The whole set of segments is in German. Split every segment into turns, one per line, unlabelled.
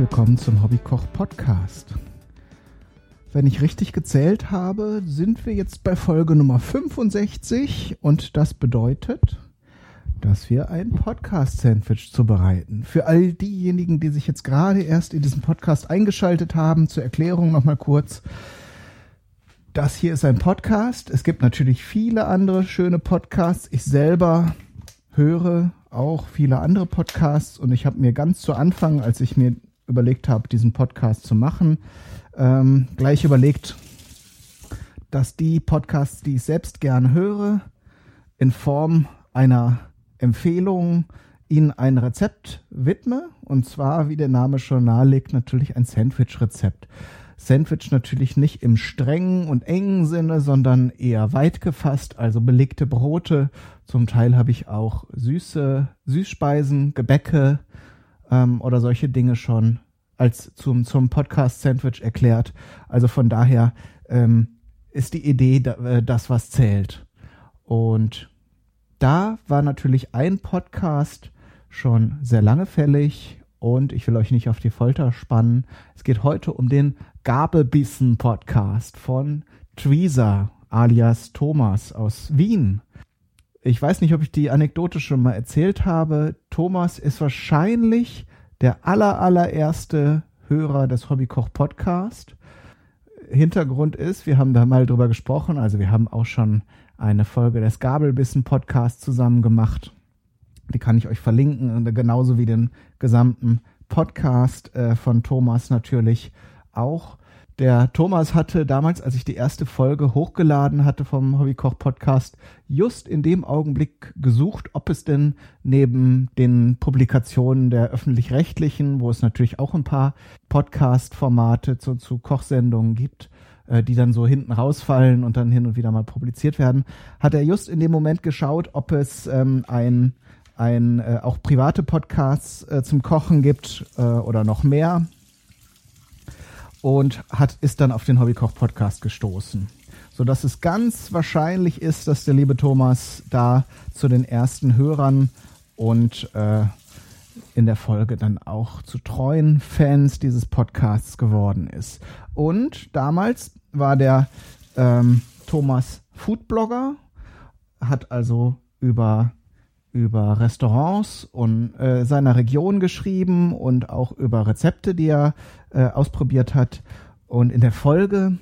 willkommen zum Hobbykoch Podcast. Wenn ich richtig gezählt habe, sind wir jetzt bei Folge Nummer 65 und das bedeutet, dass wir ein Podcast-Sandwich zubereiten. Für all diejenigen, die sich jetzt gerade erst in diesen Podcast eingeschaltet haben, zur Erklärung nochmal kurz. Das hier ist ein Podcast. Es gibt natürlich viele andere schöne Podcasts. Ich selber höre auch viele andere Podcasts und ich habe mir ganz zu Anfang, als ich mir überlegt habe, diesen Podcast zu machen, ähm, gleich überlegt, dass die Podcasts, die ich selbst gerne höre, in Form einer Empfehlung Ihnen ein Rezept widme. Und zwar, wie der Name schon nahelegt, natürlich ein Sandwich-Rezept. Sandwich natürlich nicht im strengen und engen Sinne, sondern eher weit gefasst, also belegte Brote. Zum Teil habe ich auch süße Süßspeisen, Gebäcke ähm, oder solche Dinge schon als zum, zum Podcast Sandwich erklärt. Also von daher ähm, ist die Idee da, äh, das, was zählt. Und da war natürlich ein Podcast schon sehr lange fällig und ich will euch nicht auf die Folter spannen. Es geht heute um den Gabelbissen Podcast von Theresa alias Thomas aus Wien. Ich weiß nicht, ob ich die Anekdote schon mal erzählt habe. Thomas ist wahrscheinlich der aller, allererste Hörer des Hobbykoch Podcast. Hintergrund ist, wir haben da mal drüber gesprochen, also wir haben auch schon eine Folge des Gabelbissen Podcasts zusammen gemacht. Die kann ich euch verlinken, genauso wie den gesamten Podcast äh, von Thomas natürlich auch. Der Thomas hatte damals, als ich die erste Folge hochgeladen hatte vom Hobbykoch Podcast, just in dem Augenblick gesucht, ob es denn neben den Publikationen der öffentlich-rechtlichen, wo es natürlich auch ein paar Podcast-Formate zu, zu Kochsendungen gibt, äh, die dann so hinten rausfallen und dann hin und wieder mal publiziert werden, hat er just in dem Moment geschaut, ob es ähm, ein, ein äh, auch private Podcasts äh, zum Kochen gibt äh, oder noch mehr und hat, ist dann auf den Hobbykoch-Podcast gestoßen. So dass es ganz wahrscheinlich ist, dass der liebe Thomas da zu den ersten Hörern und äh, in der Folge dann auch zu treuen Fans dieses Podcasts geworden ist. Und damals war der ähm, Thomas Foodblogger, hat also über über Restaurants und äh, seiner Region geschrieben und auch über Rezepte, die er äh, ausprobiert hat. Und in der Folge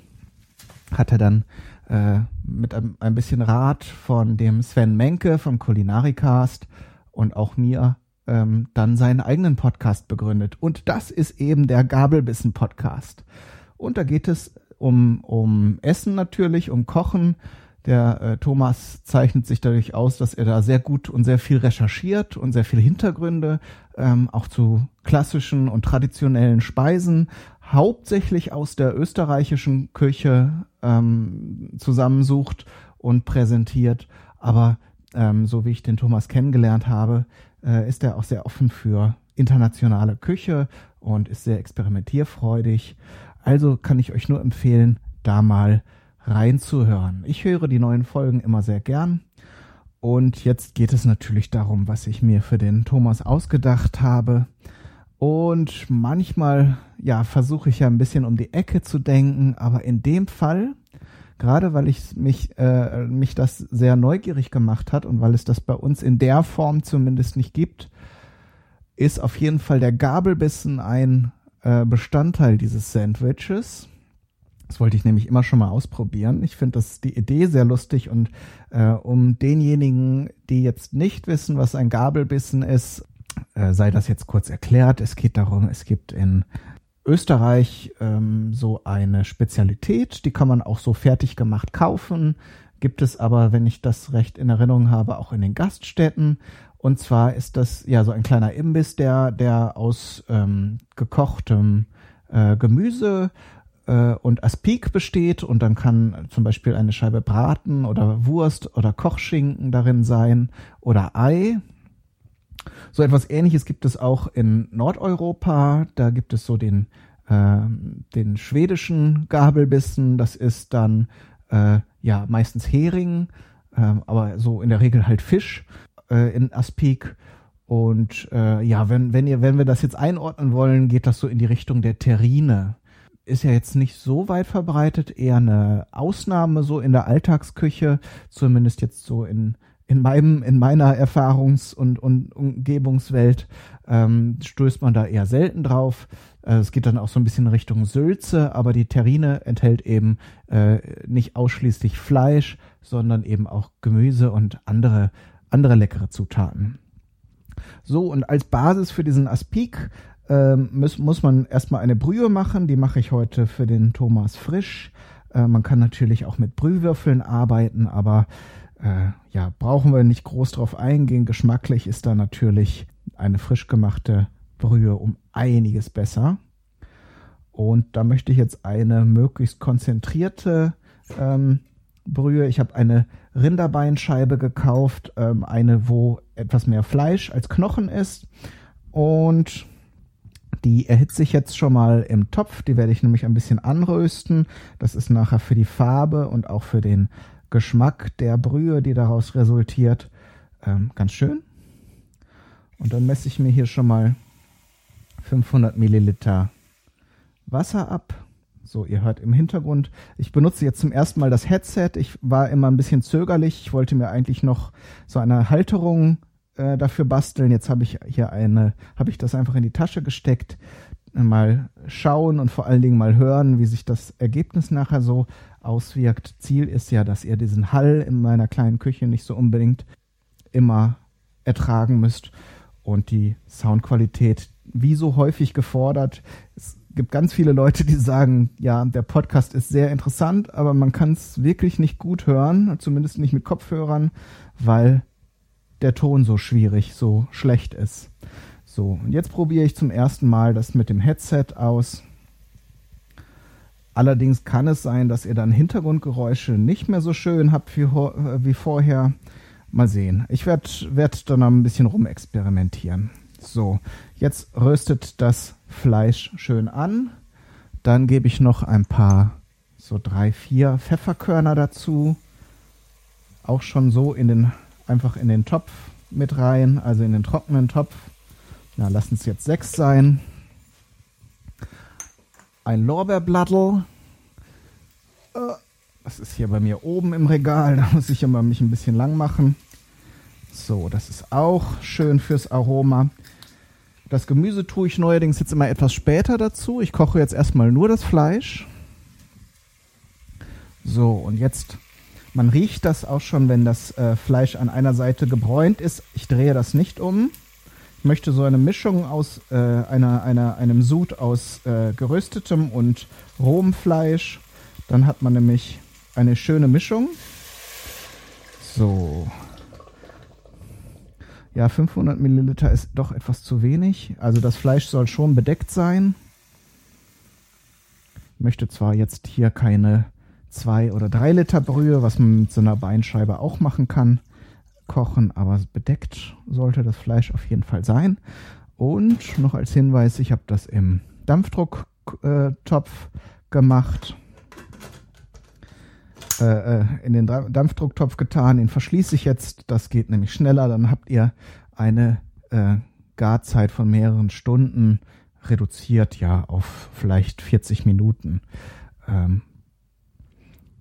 hat er dann äh, mit einem, ein bisschen Rat von dem Sven Menke vom Kulinaricast und auch mir ähm, dann seinen eigenen Podcast begründet. Und das ist eben der Gabelbissen Podcast. Und da geht es um, um Essen natürlich, um Kochen, der äh, Thomas zeichnet sich dadurch aus, dass er da sehr gut und sehr viel recherchiert und sehr viele Hintergründe ähm, auch zu klassischen und traditionellen Speisen, hauptsächlich aus der österreichischen Küche ähm, zusammensucht und präsentiert. Aber ähm, so wie ich den Thomas kennengelernt habe, äh, ist er auch sehr offen für internationale Küche und ist sehr experimentierfreudig. Also kann ich euch nur empfehlen, da mal reinzuhören. Ich höre die neuen Folgen immer sehr gern. Und jetzt geht es natürlich darum, was ich mir für den Thomas ausgedacht habe. Und manchmal, ja, versuche ich ja ein bisschen um die Ecke zu denken, aber in dem Fall, gerade weil ich mich, äh, mich das sehr neugierig gemacht hat und weil es das bei uns in der Form zumindest nicht gibt, ist auf jeden Fall der Gabelbissen ein äh, Bestandteil dieses Sandwiches. Das wollte ich nämlich immer schon mal ausprobieren. Ich finde das die Idee sehr lustig und äh, um denjenigen, die jetzt nicht wissen, was ein Gabelbissen ist, äh, sei das jetzt kurz erklärt. Es geht darum, es gibt in Österreich ähm, so eine Spezialität, die kann man auch so fertig gemacht kaufen. Gibt es aber, wenn ich das recht in Erinnerung habe, auch in den Gaststätten. Und zwar ist das ja so ein kleiner Imbiss, der, der aus ähm, gekochtem äh, Gemüse äh, und Aspik besteht und dann kann zum Beispiel eine Scheibe Braten oder Wurst oder Kochschinken darin sein oder Ei. So etwas ähnliches gibt es auch in Nordeuropa. Da gibt es so den, äh, den schwedischen Gabelbissen. Das ist dann äh, ja meistens Hering, äh, aber so in der Regel halt Fisch äh, in Aspik. Und äh, ja, wenn, wenn ihr, wenn wir das jetzt einordnen wollen, geht das so in die Richtung der Terrine. Ist ja jetzt nicht so weit verbreitet, eher eine Ausnahme so in der Alltagsküche, zumindest jetzt so in, in meinem, in meiner Erfahrungs- und, und Umgebungswelt ähm, stößt man da eher selten drauf. Äh, es geht dann auch so ein bisschen Richtung Sülze, aber die Terrine enthält eben äh, nicht ausschließlich Fleisch, sondern eben auch Gemüse und andere, andere leckere Zutaten. So, und als Basis für diesen Aspik ähm, muss, muss man erstmal eine Brühe machen. Die mache ich heute für den Thomas frisch. Äh, man kann natürlich auch mit Brühwürfeln arbeiten, aber äh, ja, brauchen wir nicht groß drauf eingehen. Geschmacklich ist da natürlich eine frisch gemachte Brühe um einiges besser. Und da möchte ich jetzt eine möglichst konzentrierte ähm, Brühe. Ich habe eine Rinderbeinscheibe gekauft, ähm, eine, wo etwas mehr Fleisch als Knochen ist. Und die erhitze ich jetzt schon mal im Topf. Die werde ich nämlich ein bisschen anrösten. Das ist nachher für die Farbe und auch für den Geschmack der Brühe, die daraus resultiert, ähm, ganz schön. Und dann messe ich mir hier schon mal 500 Milliliter Wasser ab. So, ihr hört im Hintergrund. Ich benutze jetzt zum ersten Mal das Headset. Ich war immer ein bisschen zögerlich. Ich wollte mir eigentlich noch so eine Halterung äh, dafür basteln. Jetzt habe ich hier eine, habe ich das einfach in die Tasche gesteckt. Mal schauen und vor allen Dingen mal hören, wie sich das Ergebnis nachher so auswirkt. Ziel ist ja, dass ihr diesen Hall in meiner kleinen Küche nicht so unbedingt immer ertragen müsst und die Soundqualität, wie so häufig gefordert, es gibt ganz viele Leute, die sagen, ja, der Podcast ist sehr interessant, aber man kann es wirklich nicht gut hören, zumindest nicht mit Kopfhörern, weil der Ton so schwierig, so schlecht ist. So, und jetzt probiere ich zum ersten Mal das mit dem Headset aus. Allerdings kann es sein, dass ihr dann Hintergrundgeräusche nicht mehr so schön habt wie, wie vorher. Mal sehen. Ich werde werd dann ein bisschen rumexperimentieren. So, jetzt röstet das Fleisch schön an. Dann gebe ich noch ein paar, so drei, vier Pfefferkörner dazu. Auch schon so in den, einfach in den Topf mit rein, also in den trockenen Topf. Na, lassen es jetzt sechs sein. Ein Lorbeerblattel. Äh, das ist hier bei mir oben im Regal. Da muss ich immer mich ein bisschen lang machen. So, das ist auch schön fürs Aroma. Das Gemüse tue ich neuerdings jetzt immer etwas später dazu. Ich koche jetzt erstmal nur das Fleisch. So, und jetzt, man riecht das auch schon, wenn das äh, Fleisch an einer Seite gebräunt ist. Ich drehe das nicht um. Ich möchte so eine Mischung aus äh, einer, einer, einem Sud aus äh, geröstetem und rohem Fleisch. Dann hat man nämlich eine schöne Mischung. So, ja, 500 Milliliter ist doch etwas zu wenig. Also das Fleisch soll schon bedeckt sein. Ich möchte zwar jetzt hier keine 2 oder 3 Liter Brühe, was man mit so einer Beinscheibe auch machen kann, kochen, aber bedeckt sollte das Fleisch auf jeden Fall sein. Und noch als Hinweis, ich habe das im Dampfdrucktopf gemacht. Äh, äh, in den Dampfdrucktopf getan. Den verschließe ich jetzt. Das geht nämlich schneller. Dann habt ihr eine äh, Garzeit von mehreren Stunden reduziert ja auf vielleicht 40 Minuten. Ähm,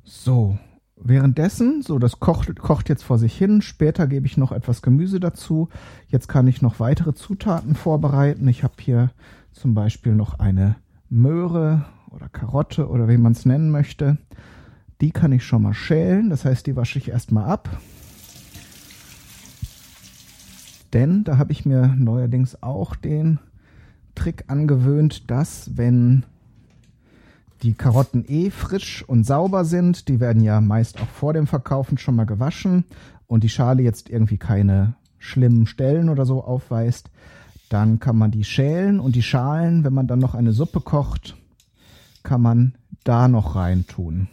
so, währenddessen, so das kocht, kocht jetzt vor sich hin. Später gebe ich noch etwas Gemüse dazu. Jetzt kann ich noch weitere Zutaten vorbereiten. Ich habe hier zum Beispiel noch eine Möhre oder Karotte oder wie man es nennen möchte. Die kann ich schon mal schälen, das heißt, die wasche ich erstmal ab. Denn da habe ich mir neuerdings auch den Trick angewöhnt, dass wenn die Karotten eh frisch und sauber sind, die werden ja meist auch vor dem Verkaufen schon mal gewaschen und die Schale jetzt irgendwie keine schlimmen Stellen oder so aufweist, dann kann man die schälen und die Schalen, wenn man dann noch eine Suppe kocht, kann man da noch rein tun.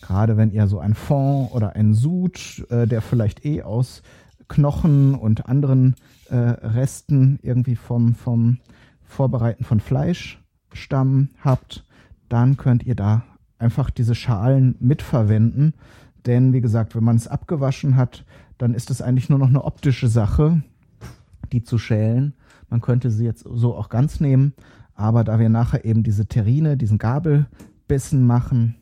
Gerade wenn ihr so ein Fond oder ein Sud, äh, der vielleicht eh aus Knochen und anderen äh, Resten irgendwie vom, vom Vorbereiten von Fleischstamm habt, dann könnt ihr da einfach diese Schalen mitverwenden. Denn wie gesagt, wenn man es abgewaschen hat, dann ist es eigentlich nur noch eine optische Sache. die zu schälen. Man könnte sie jetzt so auch ganz nehmen, aber da wir nachher eben diese Terrine, diesen Gabelbissen machen,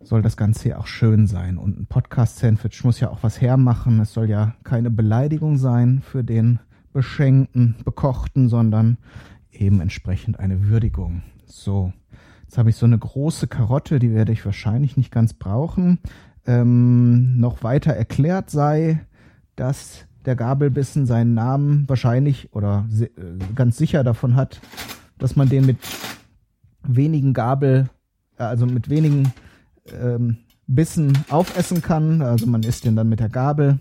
soll das Ganze ja auch schön sein. Und ein Podcast-Sandwich muss ja auch was hermachen. Es soll ja keine Beleidigung sein für den Beschenkten, Bekochten, sondern eben entsprechend eine Würdigung. So, jetzt habe ich so eine große Karotte, die werde ich wahrscheinlich nicht ganz brauchen. Ähm, noch weiter erklärt sei, dass der Gabelbissen seinen Namen wahrscheinlich oder äh, ganz sicher davon hat, dass man den mit wenigen Gabel, äh, also mit wenigen ähm, Bissen aufessen kann. Also man isst den dann mit der Gabel.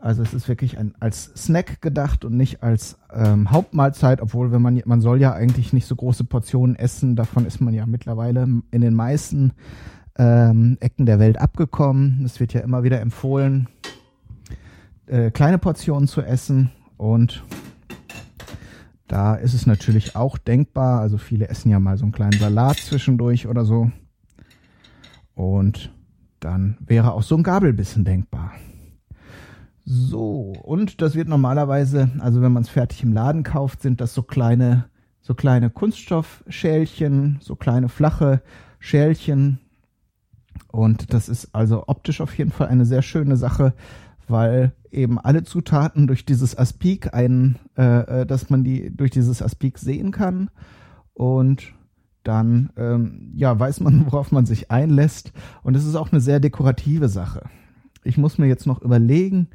Also es ist wirklich ein, als Snack gedacht und nicht als ähm, Hauptmahlzeit, obwohl wenn man man soll ja eigentlich nicht so große Portionen essen. Davon ist man ja mittlerweile in den meisten ähm, Ecken der Welt abgekommen. Es wird ja immer wieder empfohlen, äh, kleine Portionen zu essen und da ist es natürlich auch denkbar. Also viele essen ja mal so einen kleinen Salat zwischendurch oder so. Und dann wäre auch so ein Gabelbissen denkbar. So, und das wird normalerweise, also wenn man es fertig im Laden kauft, sind das so kleine, so kleine Kunststoffschälchen, so kleine flache Schälchen. Und das ist also optisch auf jeden Fall eine sehr schöne Sache, weil eben alle Zutaten durch dieses Aspik ein, äh, äh dass man die durch dieses Aspik sehen kann. Und dann ähm, ja, weiß man, worauf man sich einlässt. Und es ist auch eine sehr dekorative Sache. Ich muss mir jetzt noch überlegen,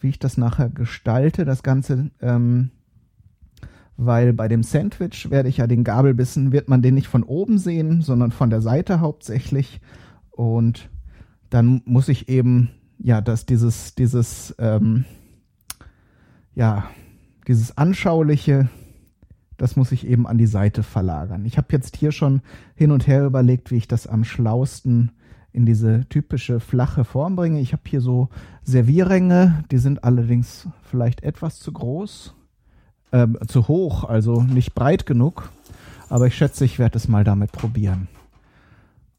wie ich das nachher gestalte, das Ganze, ähm, weil bei dem Sandwich werde ich ja den Gabelbissen, wird man den nicht von oben sehen, sondern von der Seite hauptsächlich. Und dann muss ich eben, ja, dass dieses, dieses, ähm, ja, dieses anschauliche, das muss ich eben an die Seite verlagern. Ich habe jetzt hier schon hin und her überlegt, wie ich das am schlausten in diese typische flache Form bringe. Ich habe hier so Servierränge, die sind allerdings vielleicht etwas zu groß, äh, zu hoch, also nicht breit genug. Aber ich schätze, ich werde es mal damit probieren.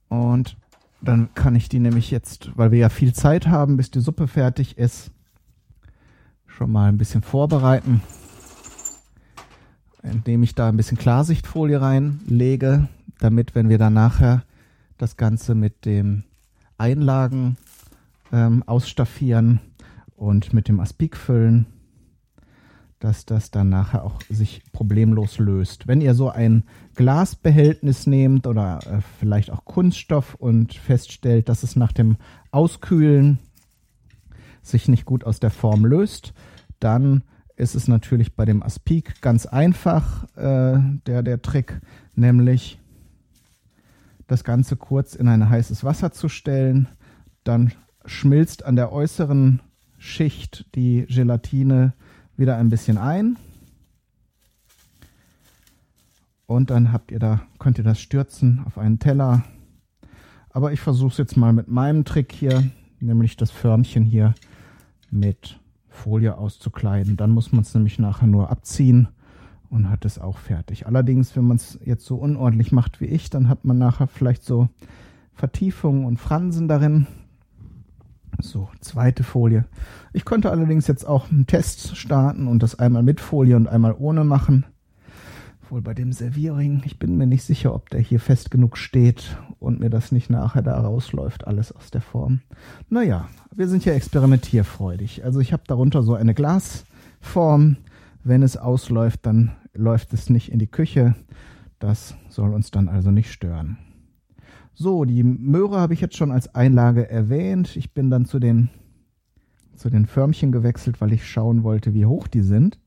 Und dann kann ich die nämlich jetzt, weil wir ja viel Zeit haben, bis die Suppe fertig ist, schon mal ein bisschen vorbereiten indem ich da ein bisschen Klarsichtfolie reinlege, damit, wenn wir dann nachher das Ganze mit dem Einlagen ähm, ausstaffieren und mit dem Aspik füllen, dass das dann nachher auch sich problemlos löst. Wenn ihr so ein Glasbehältnis nehmt oder äh, vielleicht auch Kunststoff und feststellt, dass es nach dem Auskühlen sich nicht gut aus der Form löst, dann ist es natürlich bei dem Aspik ganz einfach, äh, der, der Trick, nämlich das Ganze kurz in ein heißes Wasser zu stellen. Dann schmilzt an der äußeren Schicht die Gelatine wieder ein bisschen ein. Und dann habt ihr da, könnt ihr das stürzen auf einen Teller. Aber ich versuche es jetzt mal mit meinem Trick hier, nämlich das Förmchen hier mit Folie auszukleiden. Dann muss man es nämlich nachher nur abziehen und hat es auch fertig. Allerdings, wenn man es jetzt so unordentlich macht wie ich, dann hat man nachher vielleicht so Vertiefungen und Fransen darin. So, zweite Folie. Ich könnte allerdings jetzt auch einen Test starten und das einmal mit Folie und einmal ohne machen. Wohl bei dem Servierring. Ich bin mir nicht sicher, ob der hier fest genug steht und mir das nicht nachher da rausläuft, alles aus der Form. Naja, wir sind ja experimentierfreudig. Also ich habe darunter so eine Glasform. Wenn es ausläuft, dann läuft es nicht in die Küche. Das soll uns dann also nicht stören. So, die Möhre habe ich jetzt schon als Einlage erwähnt. Ich bin dann zu den, zu den Förmchen gewechselt, weil ich schauen wollte, wie hoch die sind.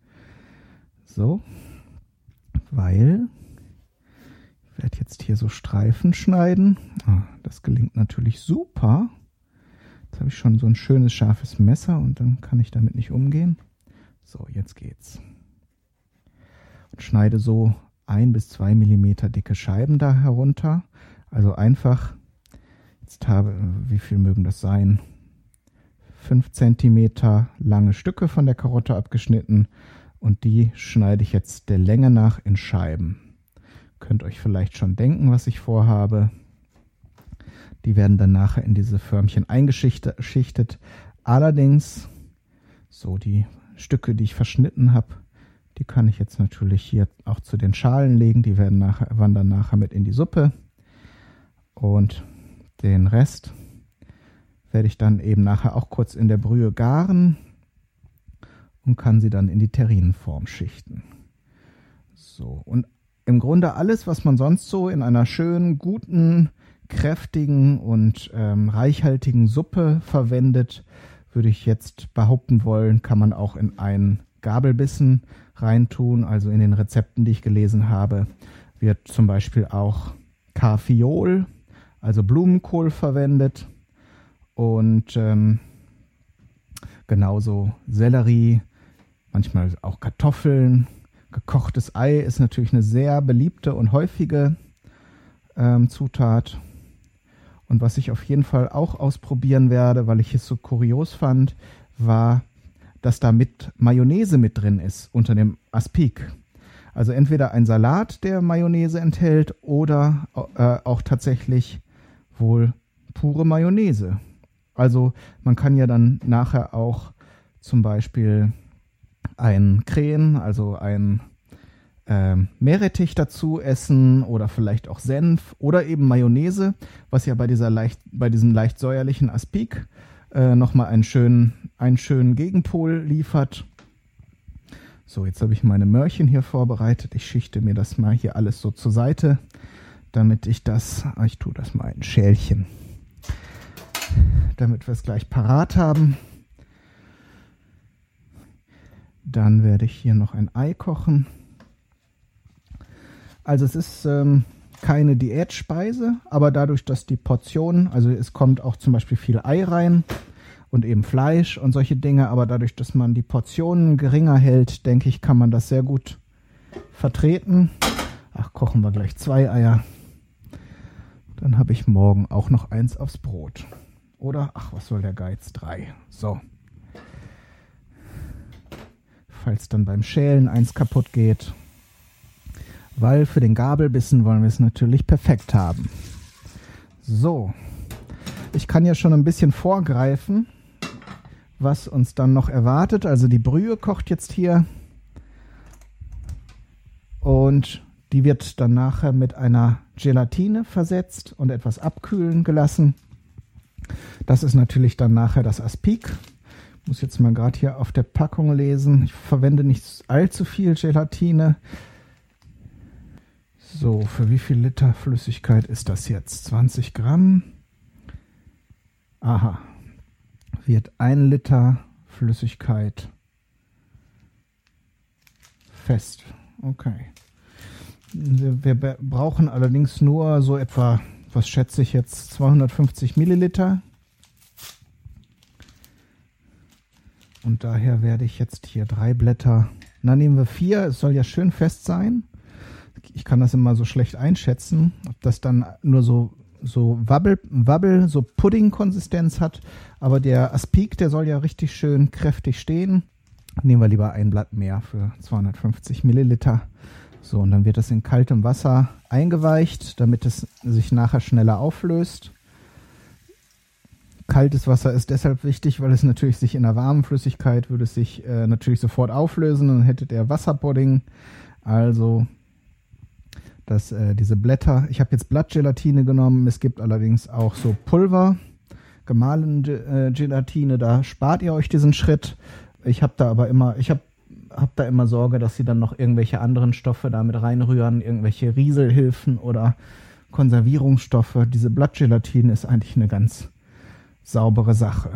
So, weil ich werde jetzt hier so Streifen schneiden. Ah, das gelingt natürlich super. Jetzt habe ich schon so ein schönes scharfes Messer und dann kann ich damit nicht umgehen. So, jetzt geht's. Und schneide so ein bis zwei Millimeter dicke Scheiben da herunter. Also einfach, jetzt habe, wie viel mögen das sein? Fünf Zentimeter lange Stücke von der Karotte abgeschnitten und die schneide ich jetzt der Länge nach in Scheiben. Könnt euch vielleicht schon denken, was ich vorhabe. Die werden dann nachher in diese Förmchen eingeschichtet. Allerdings, so die Stücke, die ich verschnitten habe, die kann ich jetzt natürlich hier auch zu den Schalen legen. Die werden nachher, wandern nachher mit in die Suppe. Und den Rest werde ich dann eben nachher auch kurz in der Brühe garen und kann sie dann in die Terrinenform schichten. So, und im Grunde alles, was man sonst so in einer schönen, guten, kräftigen und ähm, reichhaltigen Suppe verwendet, würde ich jetzt behaupten wollen, kann man auch in einen Gabelbissen reintun. Also in den Rezepten, die ich gelesen habe, wird zum Beispiel auch Karfiol, also Blumenkohl verwendet und ähm, genauso Sellerie, manchmal auch Kartoffeln. Gekochtes Ei ist natürlich eine sehr beliebte und häufige ähm, Zutat. Und was ich auf jeden Fall auch ausprobieren werde, weil ich es so kurios fand, war, dass da mit Mayonnaise mit drin ist unter dem Aspik. Also entweder ein Salat, der Mayonnaise enthält, oder äh, auch tatsächlich wohl pure Mayonnaise. Also man kann ja dann nachher auch zum Beispiel ein Krähen, also ein äh, Meerrettich dazu essen oder vielleicht auch Senf oder eben Mayonnaise, was ja bei, dieser leicht, bei diesem leicht säuerlichen Aspik äh, nochmal einen schönen, einen schönen Gegenpol liefert. So, jetzt habe ich meine Möhrchen hier vorbereitet. Ich schichte mir das mal hier alles so zur Seite, damit ich das, ah, ich tue das mal in Schälchen, damit wir es gleich parat haben. Dann werde ich hier noch ein Ei kochen. Also es ist ähm, keine Diätspeise, aber dadurch, dass die Portion, also es kommt auch zum Beispiel viel Ei rein und eben Fleisch und solche Dinge, aber dadurch, dass man die Portionen geringer hält, denke ich, kann man das sehr gut vertreten. Ach, kochen wir gleich zwei Eier. Dann habe ich morgen auch noch eins aufs Brot. Oder, ach, was soll der Geiz? Drei. So. Falls dann beim Schälen eins kaputt geht, weil für den Gabelbissen wollen wir es natürlich perfekt haben. So, ich kann ja schon ein bisschen vorgreifen, was uns dann noch erwartet. Also die Brühe kocht jetzt hier und die wird dann nachher mit einer Gelatine versetzt und etwas abkühlen gelassen. Das ist natürlich dann nachher das Aspik. Ich muss jetzt mal gerade hier auf der Packung lesen. Ich verwende nicht allzu viel Gelatine. So, für wie viel Liter Flüssigkeit ist das jetzt? 20 Gramm. Aha. Wird ein Liter Flüssigkeit fest. Okay. Wir, wir brauchen allerdings nur so etwa, was schätze ich jetzt, 250 Milliliter. Und daher werde ich jetzt hier drei Blätter, na nehmen wir vier, es soll ja schön fest sein ich kann das immer so schlecht einschätzen, ob das dann nur so so Wabbel, Wabbel so Pudding-Konsistenz hat. Aber der Aspik, der soll ja richtig schön kräftig stehen. Nehmen wir lieber ein Blatt mehr für 250 Milliliter. So, und dann wird das in kaltem Wasser eingeweicht, damit es sich nachher schneller auflöst. Kaltes Wasser ist deshalb wichtig, weil es natürlich sich in der warmen Flüssigkeit würde es sich äh, natürlich sofort auflösen und dann hättet ihr Wasserpudding. Also dass äh, diese Blätter, ich habe jetzt Blattgelatine genommen, es gibt allerdings auch so Pulver, gemahlene äh, Gelatine, da spart ihr euch diesen Schritt. Ich habe da aber immer, ich habe hab da immer Sorge, dass sie dann noch irgendwelche anderen Stoffe damit reinrühren, irgendwelche Rieselhilfen oder Konservierungsstoffe. Diese Blattgelatine ist eigentlich eine ganz saubere Sache.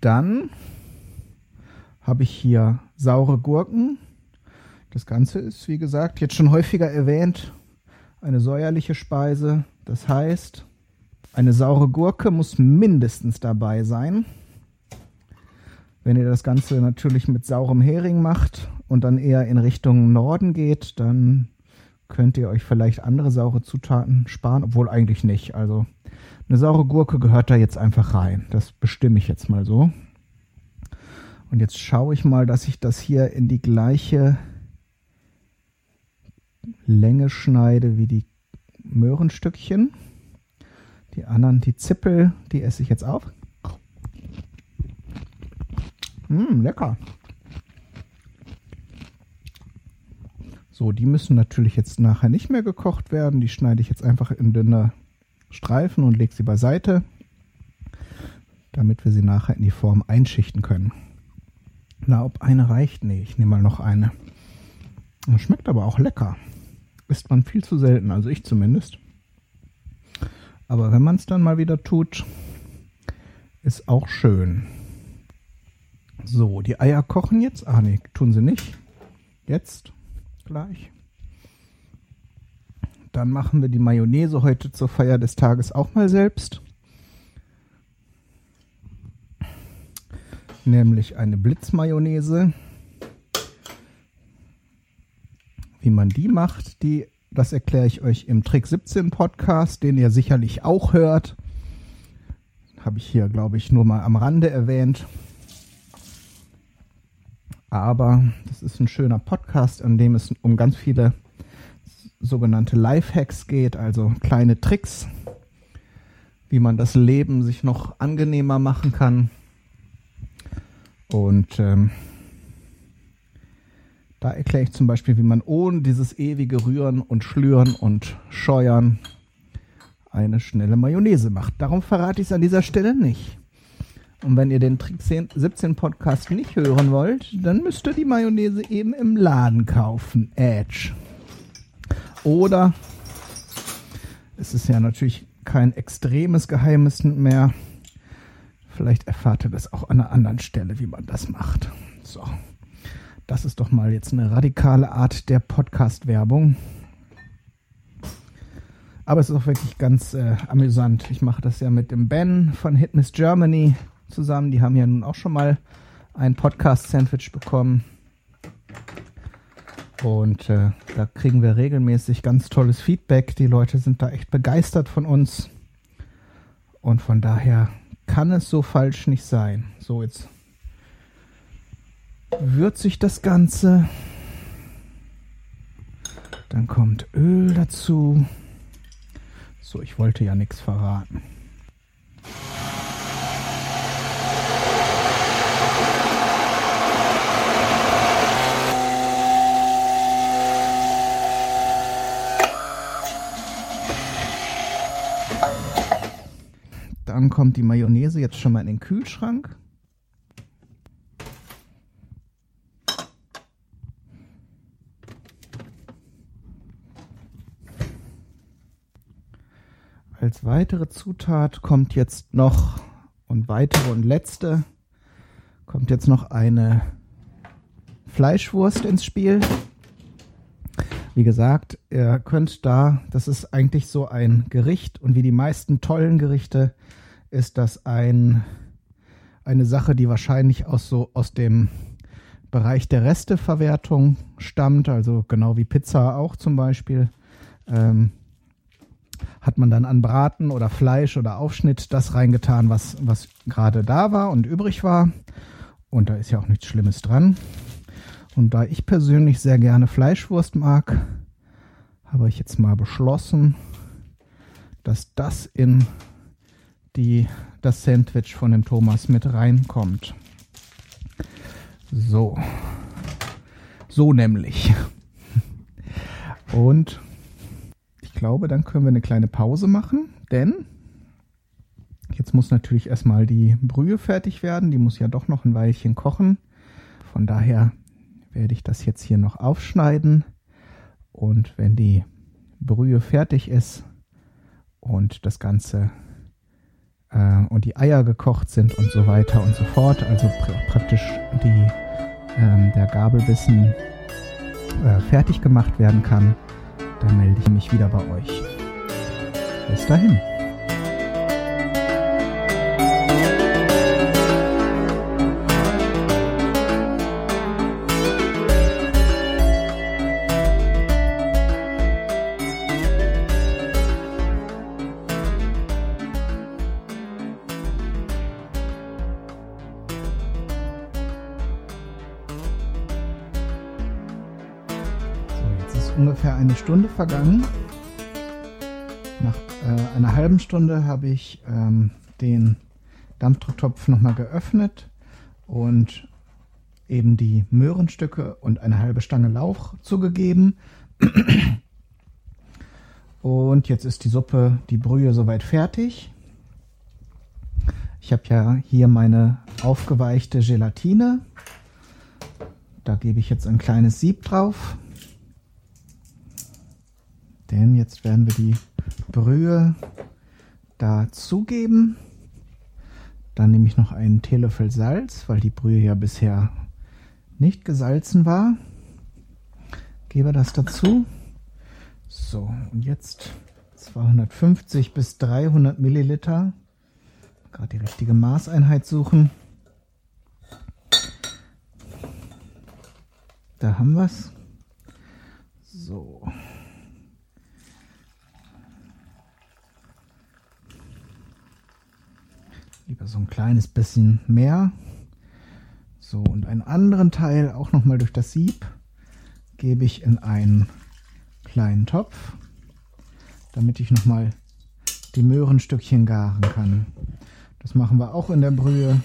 Dann habe ich hier saure Gurken. Das Ganze ist, wie gesagt, jetzt schon häufiger erwähnt, eine säuerliche Speise. Das heißt, eine saure Gurke muss mindestens dabei sein. Wenn ihr das Ganze natürlich mit saurem Hering macht und dann eher in Richtung Norden geht, dann könnt ihr euch vielleicht andere saure Zutaten sparen, obwohl eigentlich nicht. Also eine saure Gurke gehört da jetzt einfach rein. Das bestimme ich jetzt mal so. Und jetzt schaue ich mal, dass ich das hier in die gleiche Länge schneide wie die Möhrenstückchen. Die anderen, die Zippel, die esse ich jetzt auf. Mmh, lecker. So, die müssen natürlich jetzt nachher nicht mehr gekocht werden. Die schneide ich jetzt einfach in dünne Streifen und lege sie beiseite, damit wir sie nachher in die Form einschichten können. Na, ob eine reicht? Nee, ich nehme mal noch eine. Schmeckt aber auch lecker. Isst man viel zu selten, also ich zumindest. Aber wenn man es dann mal wieder tut, ist auch schön. So, die Eier kochen jetzt. Ah, nee, tun sie nicht. Jetzt gleich. Dann machen wir die Mayonnaise heute zur Feier des Tages auch mal selbst. Nämlich eine Blitzmayonnaise. Wie man die macht, die, das erkläre ich euch im Trick 17 Podcast, den ihr sicherlich auch hört. Habe ich hier, glaube ich, nur mal am Rande erwähnt. Aber das ist ein schöner Podcast, an dem es um ganz viele sogenannte Lifehacks geht, also kleine Tricks, wie man das Leben sich noch angenehmer machen kann. Und ähm, da erkläre ich zum Beispiel, wie man ohne dieses ewige Rühren und Schlüren und Scheuern eine schnelle Mayonnaise macht. Darum verrate ich es an dieser Stelle nicht. Und wenn ihr den Trick 10, 17 Podcast nicht hören wollt, dann müsst ihr die Mayonnaise eben im Laden kaufen. Edge. Oder es ist ja natürlich kein extremes Geheimnis mehr. Vielleicht erfahrt ihr das auch an einer anderen Stelle, wie man das macht. So. Das ist doch mal jetzt eine radikale Art der Podcast-Werbung. Aber es ist auch wirklich ganz äh, amüsant. Ich mache das ja mit dem Ben von Hitness Germany zusammen. Die haben ja nun auch schon mal ein Podcast-Sandwich bekommen. Und äh, da kriegen wir regelmäßig ganz tolles Feedback. Die Leute sind da echt begeistert von uns. Und von daher kann es so falsch nicht sein. So, jetzt würzig das Ganze. Dann kommt Öl dazu. So, ich wollte ja nichts verraten. Dann kommt die Mayonnaise jetzt schon mal in den Kühlschrank. Als weitere Zutat kommt jetzt noch und weitere und letzte kommt jetzt noch eine Fleischwurst ins Spiel. Wie gesagt, ihr könnt da, das ist eigentlich so ein Gericht und wie die meisten tollen Gerichte ist das ein, eine Sache, die wahrscheinlich aus so aus dem Bereich der Resteverwertung stammt, also genau wie Pizza auch zum Beispiel. Ähm, hat man dann an Braten oder Fleisch oder Aufschnitt das reingetan, was, was gerade da war und übrig war. Und da ist ja auch nichts Schlimmes dran. Und da ich persönlich sehr gerne Fleischwurst mag, habe ich jetzt mal beschlossen, dass das in die, das Sandwich von dem Thomas mit reinkommt. So. So nämlich. Und glaube, dann können wir eine kleine Pause machen, denn jetzt muss natürlich erstmal die Brühe fertig werden. Die muss ja doch noch ein Weilchen kochen. Von daher werde ich das jetzt hier noch aufschneiden. Und wenn die Brühe fertig ist und das Ganze äh, und die Eier gekocht sind und so weiter und so fort, also pr praktisch die, ähm, der Gabelbissen äh, fertig gemacht werden kann, dann melde ich mich wieder bei euch. Bis dahin. Ungefähr eine Stunde vergangen. Nach äh, einer halben Stunde habe ich ähm, den Dampfdrucktopf nochmal geöffnet und eben die Möhrenstücke und eine halbe Stange Lauch zugegeben. Und jetzt ist die Suppe, die Brühe soweit fertig. Ich habe ja hier meine aufgeweichte Gelatine. Da gebe ich jetzt ein kleines Sieb drauf. Denn jetzt werden wir die Brühe dazugeben. Dann nehme ich noch einen Teelöffel Salz, weil die Brühe ja bisher nicht gesalzen war. Gebe das dazu. So, und jetzt 250 bis 300 Milliliter. Gerade die richtige Maßeinheit suchen. Da haben wir es. So. Lieber so ein kleines bisschen mehr. So, und einen anderen Teil auch nochmal durch das Sieb gebe ich in einen kleinen Topf, damit ich nochmal die Möhrenstückchen garen kann. Das machen wir auch in der Brühe,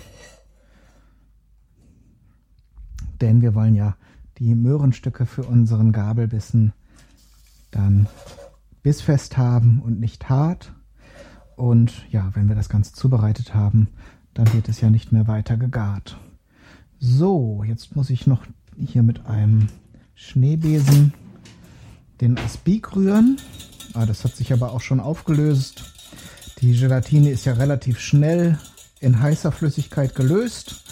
denn wir wollen ja die Möhrenstücke für unseren Gabelbissen dann bissfest haben und nicht hart. Und ja, wenn wir das Ganze zubereitet haben, dann wird es ja nicht mehr weiter gegart. So, jetzt muss ich noch hier mit einem Schneebesen den Aspik rühren. Ah, das hat sich aber auch schon aufgelöst. Die Gelatine ist ja relativ schnell in heißer Flüssigkeit gelöst,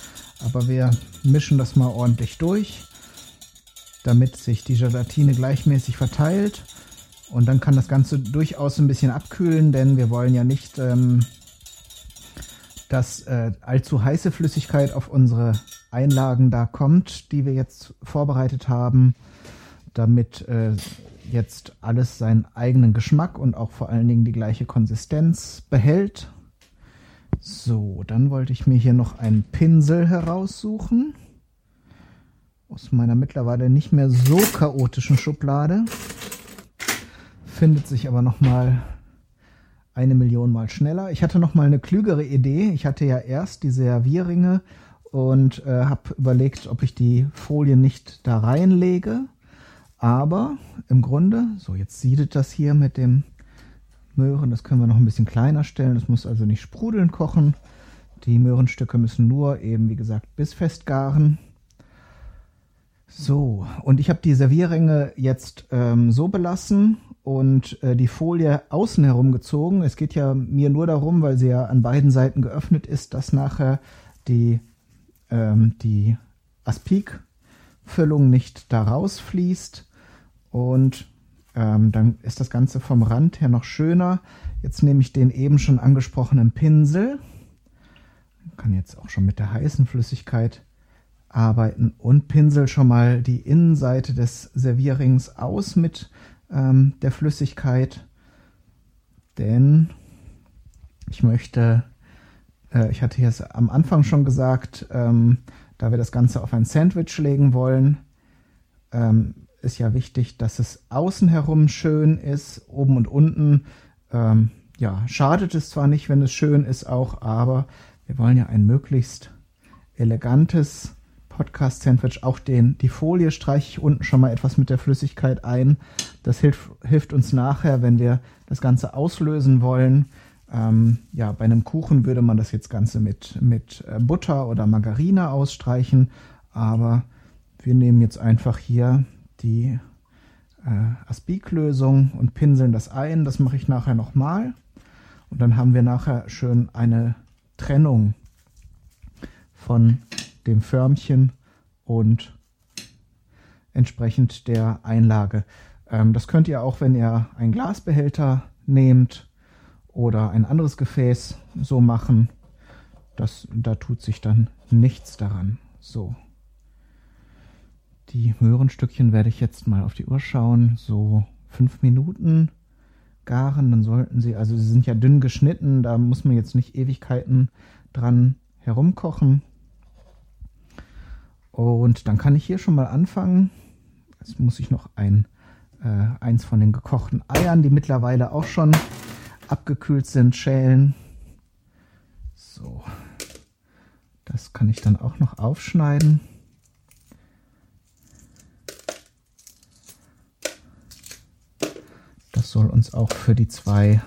aber wir mischen das mal ordentlich durch, damit sich die Gelatine gleichmäßig verteilt. Und dann kann das Ganze durchaus ein bisschen abkühlen, denn wir wollen ja nicht, ähm, dass äh, allzu heiße Flüssigkeit auf unsere Einlagen da kommt, die wir jetzt vorbereitet haben, damit äh, jetzt alles seinen eigenen Geschmack und auch vor allen Dingen die gleiche Konsistenz behält. So, dann wollte ich mir hier noch einen Pinsel heraussuchen. Aus meiner mittlerweile nicht mehr so chaotischen Schublade. Findet sich aber noch mal eine Million Mal schneller. Ich hatte noch mal eine klügere Idee. Ich hatte ja erst die Servierringe und äh, habe überlegt, ob ich die Folie nicht da reinlege aber im Grunde, so jetzt siedet das hier mit dem Möhren, das können wir noch ein bisschen kleiner stellen. Das muss also nicht sprudeln kochen. Die Möhrenstücke müssen nur eben, wie gesagt, bissfest garen. So, und ich habe die Servierringe jetzt ähm, so belassen und äh, die Folie außen herum gezogen. Es geht ja mir nur darum, weil sie ja an beiden Seiten geöffnet ist, dass nachher die, ähm, die Aspik-Füllung nicht da rausfließt. Und ähm, dann ist das Ganze vom Rand her noch schöner. Jetzt nehme ich den eben schon angesprochenen Pinsel. Kann jetzt auch schon mit der heißen Flüssigkeit arbeiten und pinsel schon mal die Innenseite des Servierrings aus mit ähm, der Flüssigkeit. Denn ich möchte, äh, ich hatte jetzt am Anfang schon gesagt, ähm, da wir das Ganze auf ein Sandwich legen wollen, ähm, ist ja wichtig, dass es außen herum schön ist, oben und unten. Ähm, ja, schadet es zwar nicht, wenn es schön ist auch, aber wir wollen ja ein möglichst elegantes Podcast-Sandwich. Auch den, die Folie streiche ich unten schon mal etwas mit der Flüssigkeit ein. Das hilft, hilft uns nachher, wenn wir das Ganze auslösen wollen. Ähm, ja, bei einem Kuchen würde man das jetzt Ganze mit, mit äh, Butter oder Margarine ausstreichen, aber wir nehmen jetzt einfach hier die äh, Aspik-Lösung und pinseln das ein. Das mache ich nachher nochmal. Und dann haben wir nachher schön eine Trennung von dem Förmchen und entsprechend der Einlage. Ähm, das könnt ihr auch, wenn ihr einen Glasbehälter nehmt oder ein anderes Gefäß so machen. Das, da tut sich dann nichts daran. So. Die Möhrenstückchen werde ich jetzt mal auf die Uhr schauen. So fünf Minuten garen, dann sollten sie, also sie sind ja dünn geschnitten, da muss man jetzt nicht Ewigkeiten dran herumkochen. Und dann kann ich hier schon mal anfangen. Jetzt muss ich noch ein, äh, eins von den gekochten Eiern, die mittlerweile auch schon abgekühlt sind, schälen. So, das kann ich dann auch noch aufschneiden. Das soll uns auch für die zwei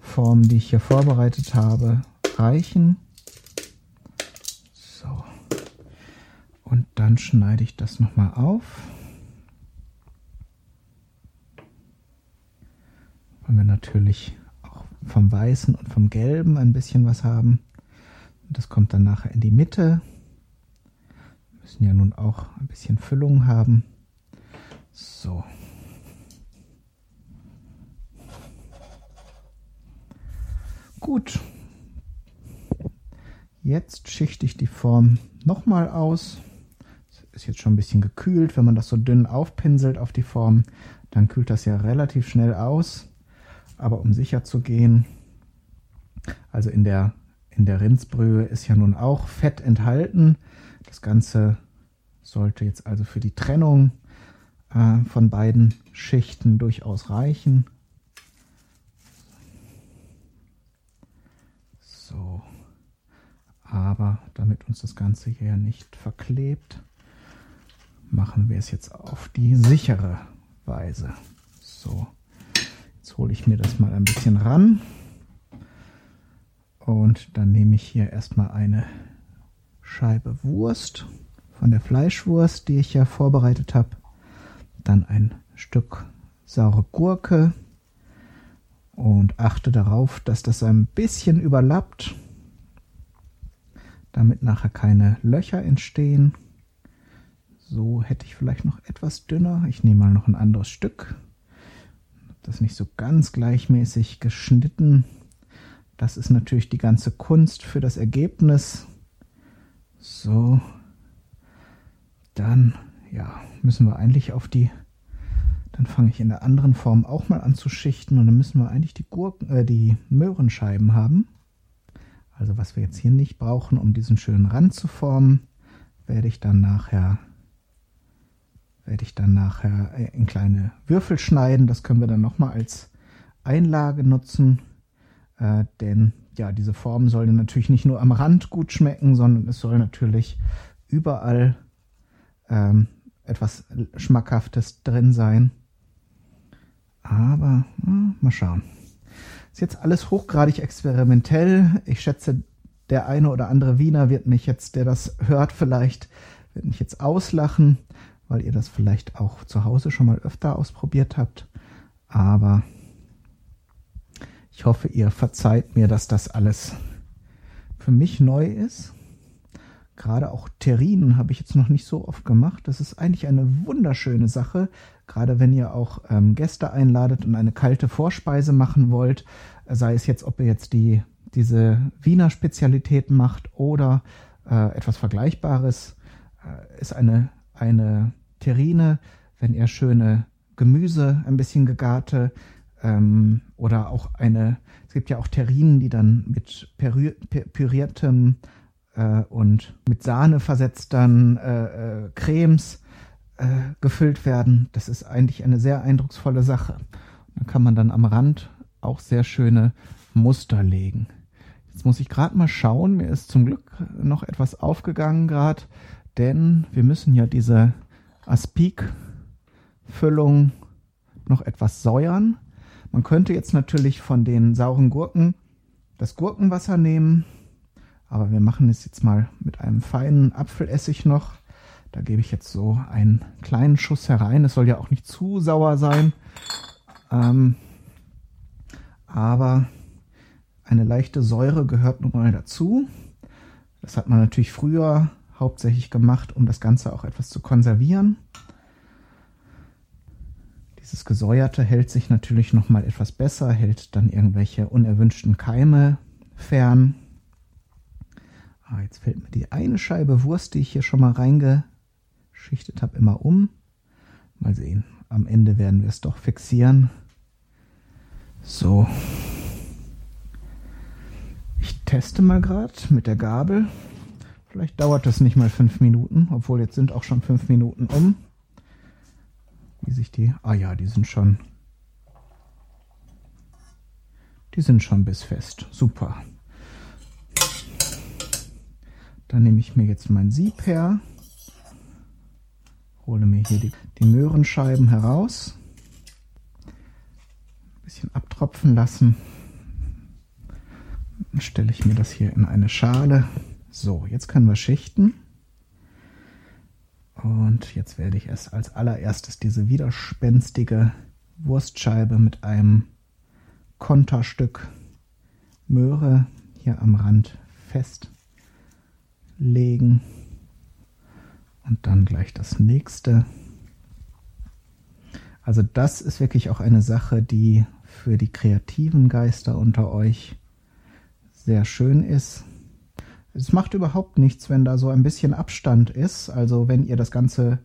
Formen, die ich hier vorbereitet habe, reichen. So. Und dann schneide ich das nochmal auf. Weil wir natürlich auch vom Weißen und vom Gelben ein bisschen was haben. Das kommt dann nachher in die Mitte. Wir müssen ja nun auch ein bisschen Füllung haben. So. Gut. Jetzt schichte ich die Form nochmal aus. Ist jetzt schon ein bisschen gekühlt. Wenn man das so dünn aufpinselt auf die Form, dann kühlt das ja relativ schnell aus. Aber um sicher zu gehen, also in der, in der Rindsbrühe ist ja nun auch Fett enthalten. Das Ganze sollte jetzt also für die Trennung äh, von beiden Schichten durchaus reichen. So. Aber damit uns das Ganze hier nicht verklebt, machen wir es jetzt auf die sichere Weise. So. Jetzt hole ich mir das mal ein bisschen ran. Und dann nehme ich hier erstmal eine Scheibe Wurst von der Fleischwurst, die ich ja vorbereitet habe. Dann ein Stück saure Gurke, und achte darauf, dass das ein bisschen überlappt, damit nachher keine Löcher entstehen. So hätte ich vielleicht noch etwas dünner. Ich nehme mal noch ein anderes Stück. Das nicht so ganz gleichmäßig geschnitten. Das ist natürlich die ganze Kunst für das Ergebnis. So. Dann, ja, müssen wir eigentlich auf die dann fange ich in der anderen Form auch mal an zu schichten und dann müssen wir eigentlich die Gurken, äh, die Möhrenscheiben haben. Also was wir jetzt hier nicht brauchen, um diesen schönen Rand zu formen, werde ich dann nachher werde ich dann nachher äh, in kleine Würfel schneiden. Das können wir dann nochmal als Einlage nutzen, äh, denn ja, diese Form soll natürlich nicht nur am Rand gut schmecken, sondern es soll natürlich überall ähm, etwas Schmackhaftes drin sein. Aber hm, mal schauen. Ist jetzt alles hochgradig experimentell. Ich schätze, der eine oder andere Wiener wird mich jetzt, der das hört, vielleicht, wird mich jetzt auslachen, weil ihr das vielleicht auch zu Hause schon mal öfter ausprobiert habt. Aber ich hoffe, ihr verzeiht mir, dass das alles für mich neu ist. Gerade auch Terrinen habe ich jetzt noch nicht so oft gemacht. Das ist eigentlich eine wunderschöne Sache, gerade wenn ihr auch ähm, Gäste einladet und eine kalte Vorspeise machen wollt, sei es jetzt, ob ihr jetzt die, diese Wiener Spezialität macht oder äh, etwas Vergleichbares, äh, ist eine, eine Terrine, wenn ihr schöne Gemüse, ein bisschen gegarte ähm, oder auch eine, es gibt ja auch Terrinen, die dann mit püriertem äh, und mit Sahne versetzt dann äh, äh, Cremes äh, gefüllt werden. Das ist eigentlich eine sehr eindrucksvolle Sache. Da kann man dann am Rand auch sehr schöne Muster legen. Jetzt muss ich gerade mal schauen, mir ist zum Glück noch etwas aufgegangen gerade, denn wir müssen ja diese Aspik-Füllung noch etwas säuern. Man könnte jetzt natürlich von den sauren Gurken das Gurkenwasser nehmen, aber wir machen es jetzt mal mit einem feinen Apfelessig noch. Da gebe ich jetzt so einen kleinen Schuss herein. Es soll ja auch nicht zu sauer sein. Ähm, aber eine leichte Säure gehört nun mal dazu. Das hat man natürlich früher hauptsächlich gemacht, um das Ganze auch etwas zu konservieren. Dieses Gesäuerte hält sich natürlich noch mal etwas besser, hält dann irgendwelche unerwünschten Keime fern. Ah, jetzt fällt mir die eine Scheibe Wurst, die ich hier schon mal reingeschichtet habe, immer um. Mal sehen. Am Ende werden wir es doch fixieren. So. Ich teste mal gerade mit der Gabel. Vielleicht dauert das nicht mal fünf Minuten, obwohl jetzt sind auch schon fünf Minuten um. Wie sich die. Ah ja, die sind schon. Die sind schon bissfest. Super. Dann nehme ich mir jetzt mein Sieb her, hole mir hier die, die Möhrenscheiben heraus, bisschen abtropfen lassen. Dann stelle ich mir das hier in eine Schale. So, jetzt können wir schichten. Und jetzt werde ich erst als allererstes diese widerspenstige Wurstscheibe mit einem Konterstück Möhre hier am Rand festlegen. Und dann gleich das nächste. Also das ist wirklich auch eine Sache, die für die kreativen Geister unter euch sehr schön ist. Es macht überhaupt nichts, wenn da so ein bisschen Abstand ist. Also wenn ihr das Ganze,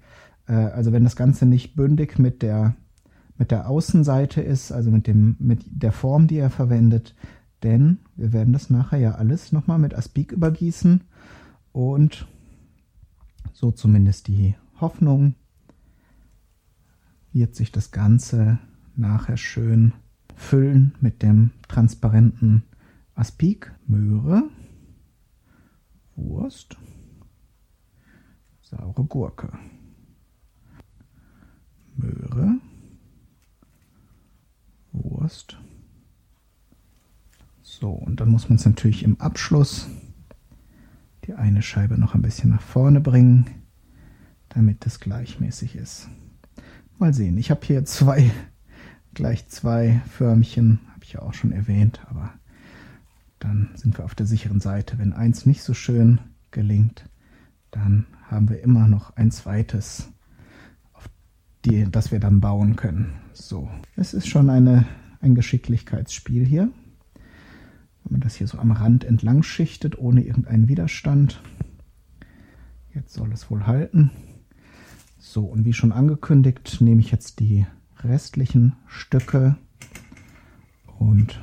äh, also wenn das Ganze nicht bündig mit der mit der Außenseite ist, also mit dem mit der Form, die ihr verwendet. Denn wir werden das nachher ja alles nochmal mit Aspik übergießen und so zumindest die Hoffnung, wird sich das Ganze nachher schön füllen mit dem transparenten Aspik, Möhre, Wurst, saure Gurke, Möhre, Wurst. So, und dann muss man es natürlich im Abschluss die eine Scheibe noch ein bisschen nach vorne bringen, damit es gleichmäßig ist. Mal sehen, ich habe hier zwei, gleich zwei Förmchen, habe ich ja auch schon erwähnt, aber dann sind wir auf der sicheren Seite. Wenn eins nicht so schön gelingt, dann haben wir immer noch ein zweites, auf die, das wir dann bauen können. So, es ist schon eine, ein Geschicklichkeitsspiel hier. Wenn man das hier so am Rand entlang schichtet, ohne irgendeinen Widerstand. Jetzt soll es wohl halten. So, und wie schon angekündigt, nehme ich jetzt die restlichen Stücke und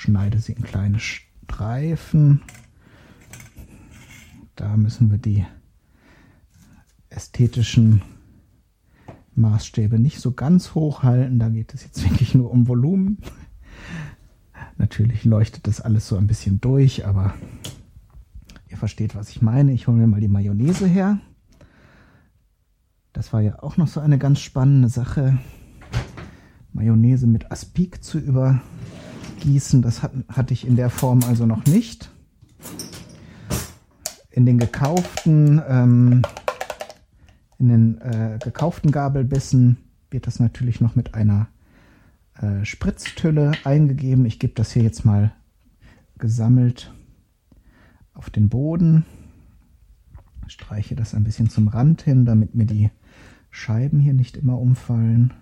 schneide sie in kleine Streifen. Da müssen wir die ästhetischen Maßstäbe nicht so ganz hoch halten. Da geht es jetzt wirklich nur um Volumen. Natürlich leuchtet das alles so ein bisschen durch, aber ihr versteht, was ich meine. Ich hole mir mal die Mayonnaise her. Das war ja auch noch so eine ganz spannende Sache. Mayonnaise mit Aspik zu übergießen, das hat, hatte ich in der Form also noch nicht. In den gekauften, ähm, in den äh, gekauften Gabelbissen wird das natürlich noch mit einer äh, Spritztülle eingegeben. Ich gebe das hier jetzt mal gesammelt auf den Boden. Streiche das ein bisschen zum Rand hin, damit mir die Scheiben hier nicht immer umfallen.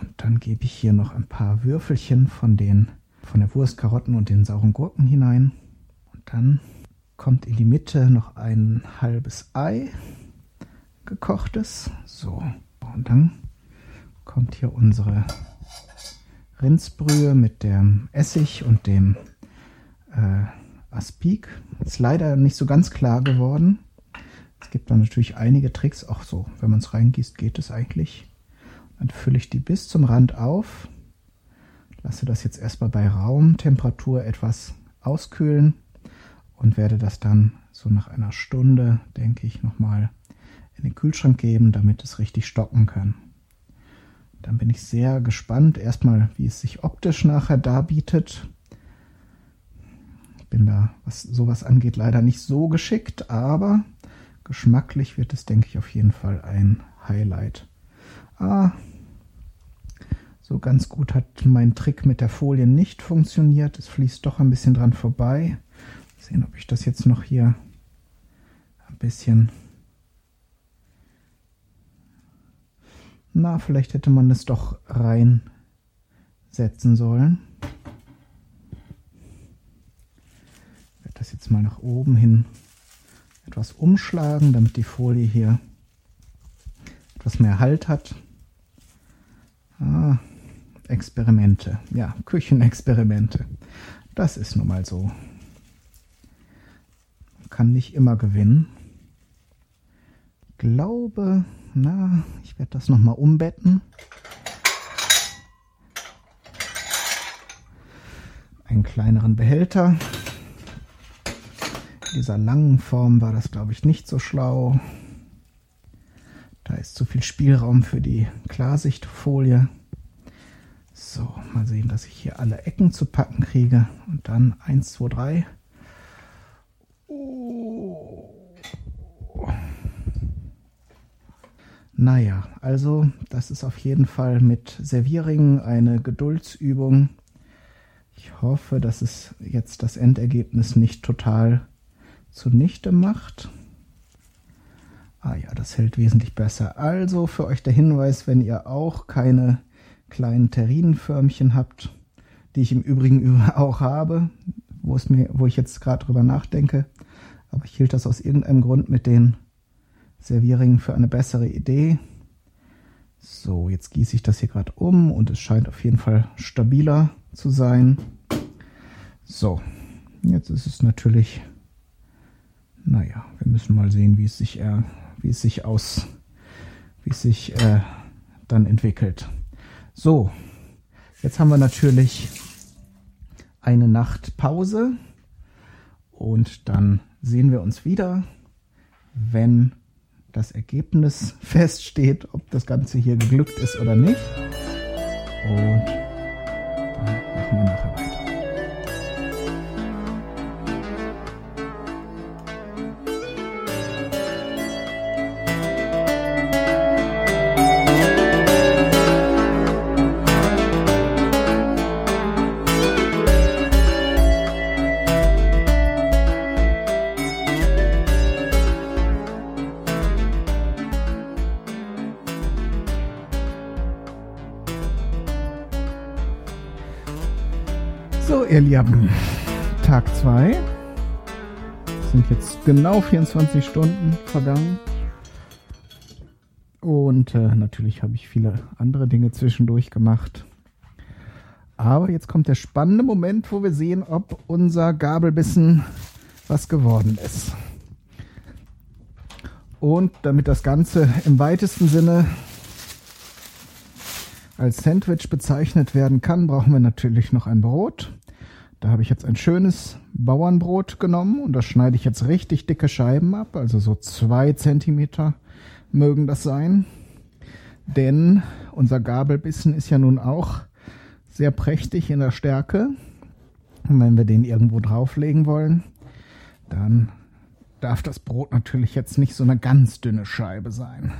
Und dann gebe ich hier noch ein paar Würfelchen von den von der Wurst, Karotten und den sauren Gurken hinein. Und dann kommt in die Mitte noch ein halbes Ei gekochtes. So, und dann kommt hier unsere Rindsbrühe mit dem Essig und dem äh, Aspik. Ist leider nicht so ganz klar geworden. Es gibt dann natürlich einige Tricks, auch so, wenn man es reingießt, geht es eigentlich. Dann fülle ich die bis zum Rand auf, lasse das jetzt erstmal bei Raumtemperatur etwas auskühlen und werde das dann so nach einer Stunde, denke ich, nochmal in den Kühlschrank geben, damit es richtig stocken kann. Dann bin ich sehr gespannt, erstmal, wie es sich optisch nachher darbietet. Ich bin da, was sowas angeht, leider nicht so geschickt, aber Geschmacklich wird es, denke ich, auf jeden Fall ein Highlight. Ah, so ganz gut hat mein Trick mit der Folie nicht funktioniert. Es fließt doch ein bisschen dran vorbei. Mal sehen, ob ich das jetzt noch hier ein bisschen... Na, vielleicht hätte man es doch reinsetzen sollen. Ich werde das jetzt mal nach oben hin etwas umschlagen, damit die Folie hier etwas mehr Halt hat. Ah, Experimente, ja, Küchenexperimente. Das ist nun mal so. Man kann nicht immer gewinnen. Ich glaube, na, ich werde das nochmal umbetten. Einen kleineren Behälter dieser langen Form war das, glaube ich, nicht so schlau. Da ist zu viel Spielraum für die Klarsichtfolie. So, mal sehen, dass ich hier alle Ecken zu packen kriege. Und dann 1, 2, 3. Oh. Naja, also das ist auf jeden Fall mit Servieringen eine Geduldsübung. Ich hoffe, dass es jetzt das Endergebnis nicht total zunichte macht. Ah ja, das hält wesentlich besser. Also für euch der Hinweis, wenn ihr auch keine kleinen Terrinenförmchen habt, die ich im Übrigen auch habe, wo, es mir, wo ich jetzt gerade drüber nachdenke, aber ich hielt das aus irgendeinem Grund mit den Servierringen für eine bessere Idee. So, jetzt gieße ich das hier gerade um und es scheint auf jeden Fall stabiler zu sein. So, jetzt ist es natürlich, naja, wir müssen mal sehen, wie es sich, äh, wie es sich aus, wie es sich äh, dann entwickelt. So, jetzt haben wir natürlich eine Nacht Pause und dann sehen wir uns wieder, wenn das Ergebnis feststeht, ob das Ganze hier geglückt ist oder nicht. Und dann machen wir nachher weiter. So, ihr Lieben, Tag 2. Sind jetzt genau 24 Stunden vergangen. Und äh, natürlich habe ich viele andere Dinge zwischendurch gemacht. Aber jetzt kommt der spannende Moment, wo wir sehen, ob unser Gabelbissen was geworden ist. Und damit das Ganze im weitesten Sinne als Sandwich bezeichnet werden kann, brauchen wir natürlich noch ein Brot. Da habe ich jetzt ein schönes Bauernbrot genommen und das schneide ich jetzt richtig dicke Scheiben ab, also so zwei Zentimeter mögen das sein. Denn unser Gabelbissen ist ja nun auch sehr prächtig in der Stärke. Und wenn wir den irgendwo drauflegen wollen, dann darf das Brot natürlich jetzt nicht so eine ganz dünne Scheibe sein.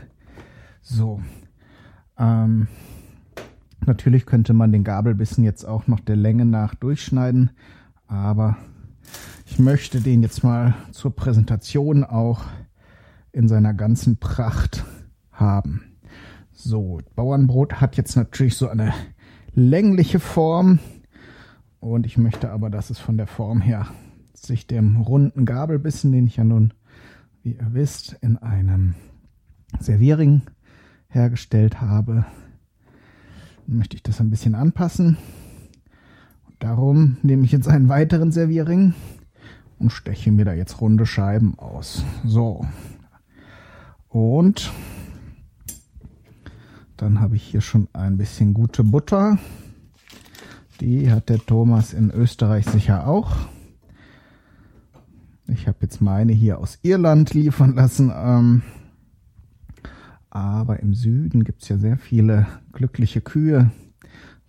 So. Ähm, Natürlich könnte man den Gabelbissen jetzt auch noch der Länge nach durchschneiden, aber ich möchte den jetzt mal zur Präsentation auch in seiner ganzen Pracht haben. So, Bauernbrot hat jetzt natürlich so eine längliche Form und ich möchte aber, dass es von der Form her sich dem runden Gabelbissen, den ich ja nun, wie ihr wisst, in einem Serviering hergestellt habe, möchte ich das ein bisschen anpassen. Und darum nehme ich jetzt einen weiteren Servierring und steche mir da jetzt runde Scheiben aus. So. Und dann habe ich hier schon ein bisschen gute Butter. Die hat der Thomas in Österreich sicher auch. Ich habe jetzt meine hier aus Irland liefern lassen. Ähm, aber im Süden gibt es ja sehr viele glückliche Kühe,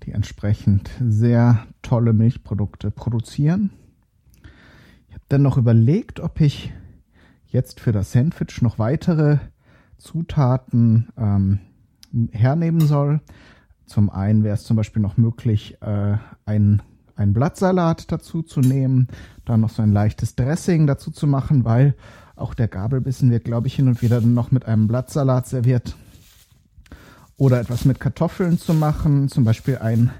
die entsprechend sehr tolle Milchprodukte produzieren. Ich habe dann noch überlegt, ob ich jetzt für das Sandwich noch weitere Zutaten ähm, hernehmen soll. Zum einen wäre es zum Beispiel noch möglich, äh, ein, ein Blattsalat dazu zu nehmen, dann noch so ein leichtes Dressing dazu zu machen, weil auch der Gabelbissen wird, glaube ich, hin und wieder noch mit einem Blattsalat serviert. Oder etwas mit Kartoffeln zu machen, zum Beispiel ein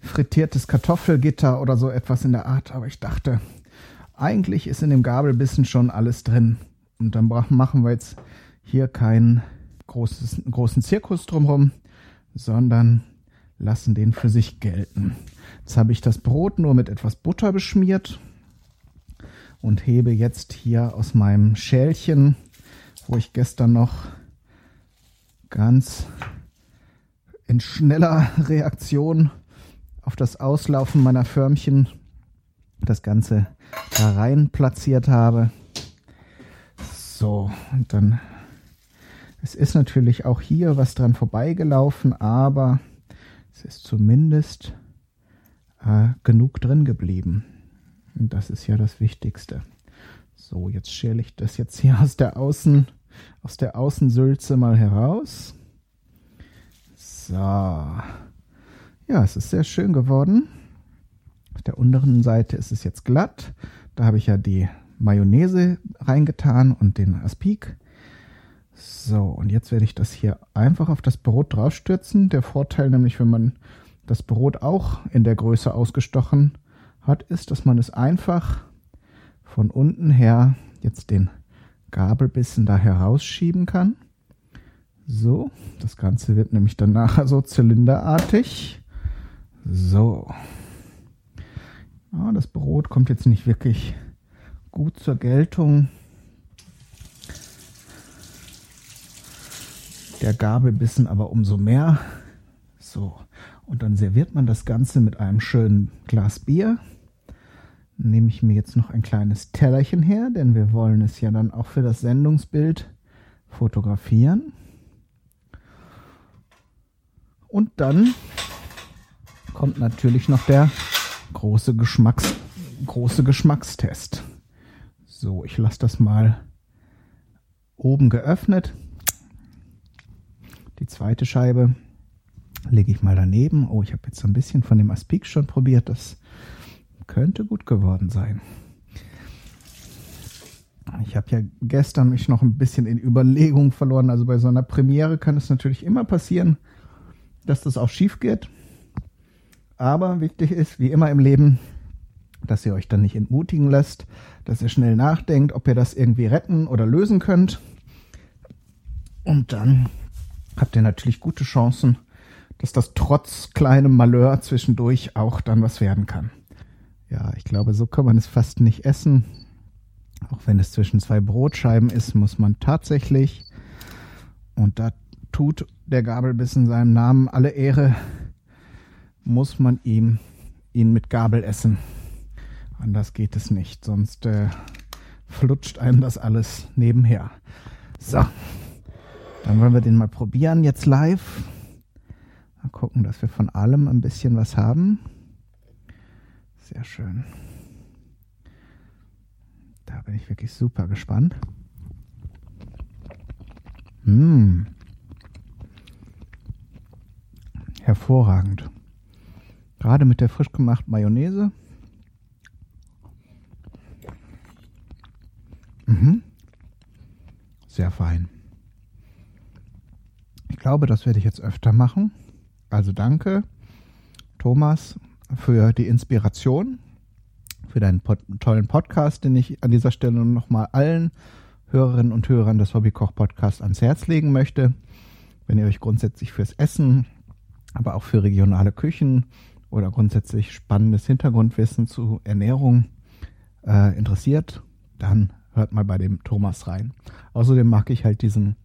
frittiertes Kartoffelgitter oder so etwas in der Art. Aber ich dachte, eigentlich ist in dem Gabelbissen schon alles drin. Und dann machen wir jetzt hier keinen großes, großen Zirkus drumherum, sondern lassen den für sich gelten. Jetzt habe ich das Brot nur mit etwas Butter beschmiert und hebe jetzt hier aus meinem Schälchen, wo ich gestern noch ganz in schneller Reaktion auf das Auslaufen meiner Förmchen das Ganze da rein platziert habe. So, und dann, es ist natürlich auch hier was dran vorbeigelaufen, aber es ist zumindest äh, genug drin geblieben. Und das ist ja das Wichtigste. So, jetzt schäle ich das jetzt hier aus der Außen, aus der Außensülze mal heraus. So. Ja, es ist sehr schön geworden. Auf der unteren Seite ist es jetzt glatt. Da habe ich ja die Mayonnaise reingetan und den Aspik. So, und jetzt werde ich das hier einfach auf das Brot draufstürzen. Der Vorteil nämlich, wenn man das Brot auch in der Größe ausgestochen hat, ist, dass man es einfach von unten her jetzt den Gabelbissen da herausschieben kann. So, das Ganze wird nämlich dann nachher so zylinderartig. So. Ja, das Brot kommt jetzt nicht wirklich gut zur Geltung. Der Gabelbissen aber umso mehr. So, und dann serviert man das Ganze mit einem schönen Glas Bier. Nehme ich mir jetzt noch ein kleines Tellerchen her, denn wir wollen es ja dann auch für das Sendungsbild fotografieren. Und dann kommt natürlich noch der große, Geschmacks, große Geschmackstest. So, ich lasse das mal oben geöffnet. Die zweite Scheibe lege ich mal daneben. Oh, ich habe jetzt ein bisschen von dem Aspik schon probiert. Das könnte gut geworden sein. Ich habe ja gestern mich noch ein bisschen in Überlegung verloren. Also bei so einer Premiere kann es natürlich immer passieren, dass das auch schief geht. Aber wichtig ist, wie immer im Leben, dass ihr euch dann nicht entmutigen lässt, dass ihr schnell nachdenkt, ob ihr das irgendwie retten oder lösen könnt. Und dann habt ihr natürlich gute Chancen, dass das trotz kleinem Malheur zwischendurch auch dann was werden kann. Ja, ich glaube, so kann man es fast nicht essen. Auch wenn es zwischen zwei Brotscheiben ist, muss man tatsächlich, und da tut der Gabelbissen seinem Namen alle Ehre, muss man ihm ihn mit Gabel essen. Anders geht es nicht, sonst äh, flutscht einem das alles nebenher. So, dann wollen wir den mal probieren jetzt live. Mal gucken, dass wir von allem ein bisschen was haben. Sehr schön. Da bin ich wirklich super gespannt. Mmh. Hervorragend. Gerade mit der frisch gemachten Mayonnaise. Mhm. Sehr fein. Ich glaube, das werde ich jetzt öfter machen. Also danke, Thomas, für die Inspiration, für deinen pod tollen Podcast, den ich an dieser Stelle nochmal allen Hörerinnen und Hörern des Hobbykoch-Podcasts ans Herz legen möchte. Wenn ihr euch grundsätzlich fürs Essen, aber auch für regionale Küchen oder grundsätzlich spannendes Hintergrundwissen zu Ernährung äh, interessiert, dann hört mal bei dem Thomas rein. Außerdem mag ich halt diesen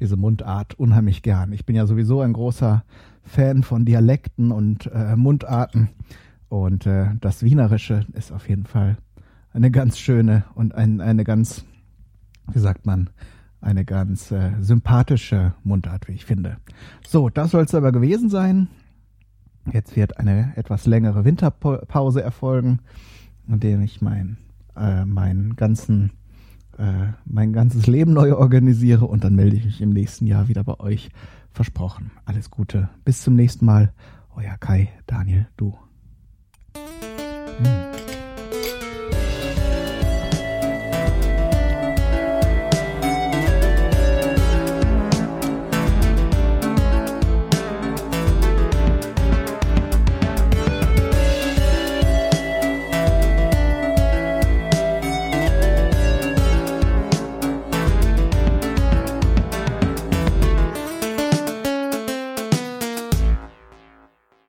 diese Mundart unheimlich gern. Ich bin ja sowieso ein großer Fan von Dialekten und äh, Mundarten. Und äh, das Wienerische ist auf jeden Fall eine ganz schöne und ein, eine ganz, wie sagt man, eine ganz äh, sympathische Mundart, wie ich finde. So, das soll es aber gewesen sein. Jetzt wird eine etwas längere Winterpause erfolgen, in der ich mein, äh, meinen ganzen äh, mein ganzes Leben neu organisiere und dann melde ich mich im nächsten Jahr wieder bei euch. Versprochen. Alles Gute. Bis zum nächsten Mal. Euer Kai, Daniel, du. Hm.